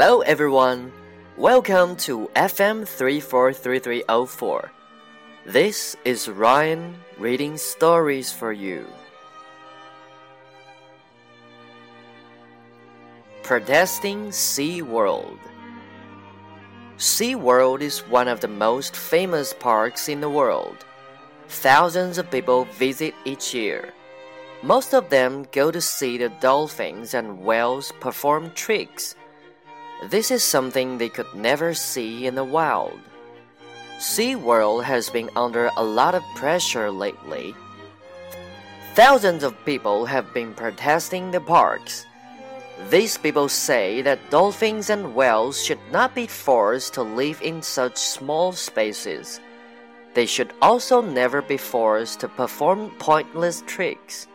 Hello everyone, welcome to FM 343304. This is Ryan reading stories for you. Protesting Sea World Sea World is one of the most famous parks in the world. Thousands of people visit each year. Most of them go to see the dolphins and whales perform tricks. This is something they could never see in the wild. SeaWorld has been under a lot of pressure lately. Thousands of people have been protesting the parks. These people say that dolphins and whales should not be forced to live in such small spaces. They should also never be forced to perform pointless tricks.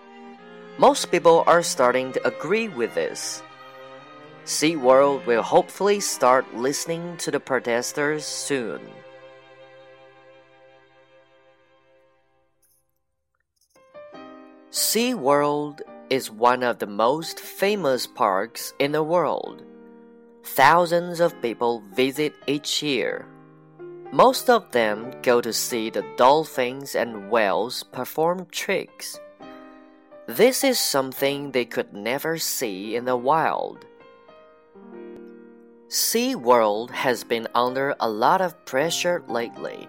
Most people are starting to agree with this. SeaWorld will hopefully start listening to the protesters soon. SeaWorld is one of the most famous parks in the world. Thousands of people visit each year. Most of them go to see the dolphins and whales perform tricks. This is something they could never see in the wild. SeaWorld has been under a lot of pressure lately.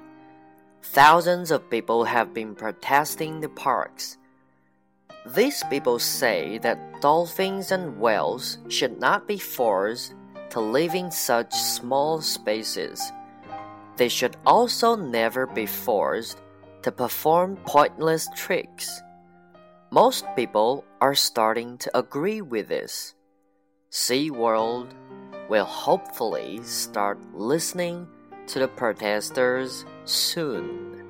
Thousands of people have been protesting the parks. These people say that dolphins and whales should not be forced to live in such small spaces. They should also never be forced to perform pointless tricks. Most people are starting to agree with this. SeaWorld will hopefully start listening to the protesters soon.